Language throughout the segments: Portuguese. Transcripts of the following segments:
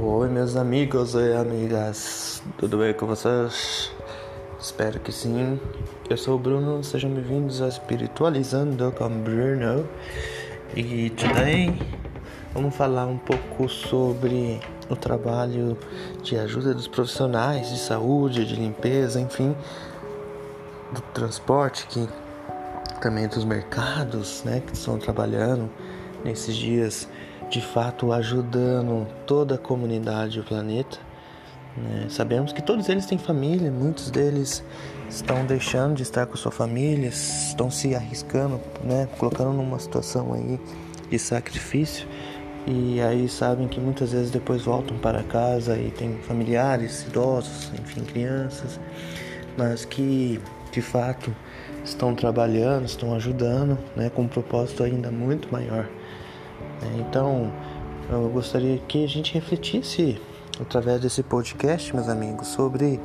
Oi, meus amigos e amigas, tudo bem com vocês? Espero que sim. Eu sou o Bruno, sejam bem-vindos a Espiritualizando com Bruno. E today vamos falar um pouco sobre o trabalho de ajuda dos profissionais de saúde, de limpeza, enfim, do transporte, que também dos mercados, né, que estão trabalhando nesses dias de fato ajudando toda a comunidade e o planeta. Né? Sabemos que todos eles têm família, muitos deles estão deixando de estar com sua família, estão se arriscando, né? colocando numa situação aí de sacrifício e aí sabem que muitas vezes depois voltam para casa e tem familiares, idosos, enfim, crianças, mas que de fato estão trabalhando, estão ajudando, né, com um propósito ainda muito maior. É, então, eu gostaria que a gente refletisse através desse podcast, meus amigos, sobre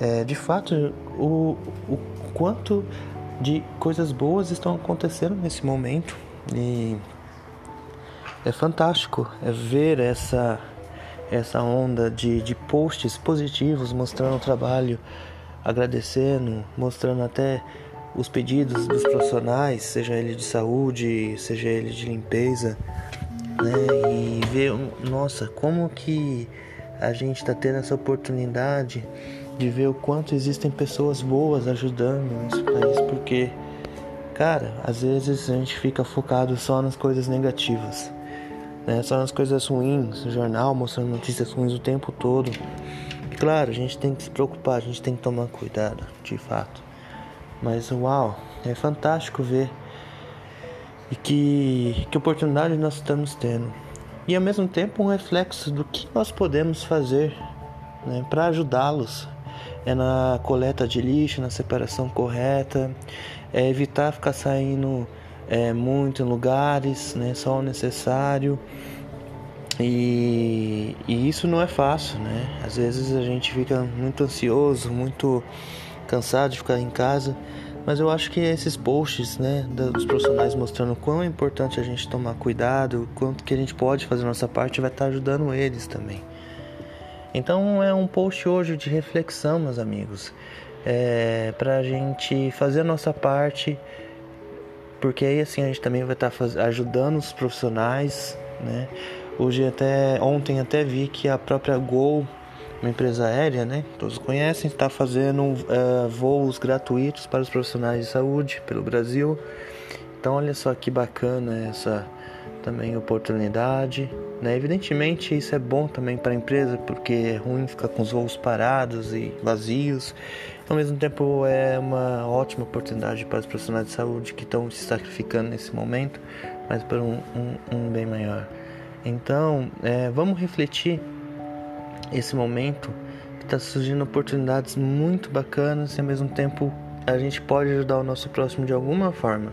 é, de fato o, o quanto de coisas boas estão acontecendo nesse momento e é fantástico é ver essa essa onda de, de posts positivos mostrando o trabalho, agradecendo, mostrando até os pedidos dos profissionais, seja ele de saúde, seja ele de limpeza, né? E ver, nossa, como que a gente está tendo essa oportunidade de ver o quanto existem pessoas boas ajudando nesse país, porque, cara, às vezes a gente fica focado só nas coisas negativas, né? Só nas coisas ruins, o jornal mostrando notícias ruins o tempo todo. Claro, a gente tem que se preocupar, a gente tem que tomar cuidado, de fato. Mas uau, é fantástico ver e que, que oportunidade nós estamos tendo. E ao mesmo tempo um reflexo do que nós podemos fazer né, para ajudá-los. É na coleta de lixo, na separação correta, é evitar ficar saindo é, muito em lugares, né, só o necessário. E, e, isso não é fácil, né? Às vezes a gente fica muito ansioso, muito cansado de ficar em casa, mas eu acho que esses posts, né, dos profissionais mostrando quão é importante a gente tomar cuidado, quanto que a gente pode fazer nossa parte, vai estar ajudando eles também. Então é um post hoje de reflexão, meus amigos, é, para a gente fazer a nossa parte, porque aí assim a gente também vai estar ajudando os profissionais, né? Hoje até ontem até vi que a própria Gol uma empresa aérea, né? Todos conhecem, está fazendo uh, voos gratuitos para os profissionais de saúde pelo Brasil. Então, olha só que bacana essa também oportunidade. Né? Evidentemente, isso é bom também para a empresa, porque é ruim ficar com os voos parados e vazios. Ao mesmo tempo, é uma ótima oportunidade para os profissionais de saúde que estão se sacrificando nesse momento, mas para um, um, um bem maior. Então, é, vamos refletir esse momento está surgindo oportunidades muito bacanas e ao mesmo tempo a gente pode ajudar o nosso próximo de alguma forma.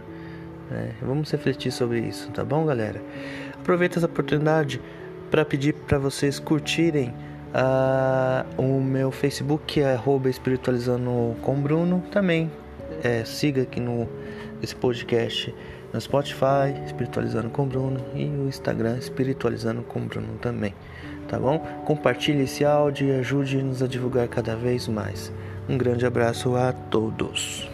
Né? Vamos refletir sobre isso, tá bom, galera? Aproveita essa oportunidade para pedir para vocês curtirem uh, o meu Facebook, que é espiritualizando com Bruno. Também é, siga aqui no esse podcast no Spotify, Espiritualizando com Bruno, e o Instagram, Espiritualizando com Bruno também tá bom? Compartilhe esse áudio e ajude-nos a divulgar cada vez mais. Um grande abraço a todos.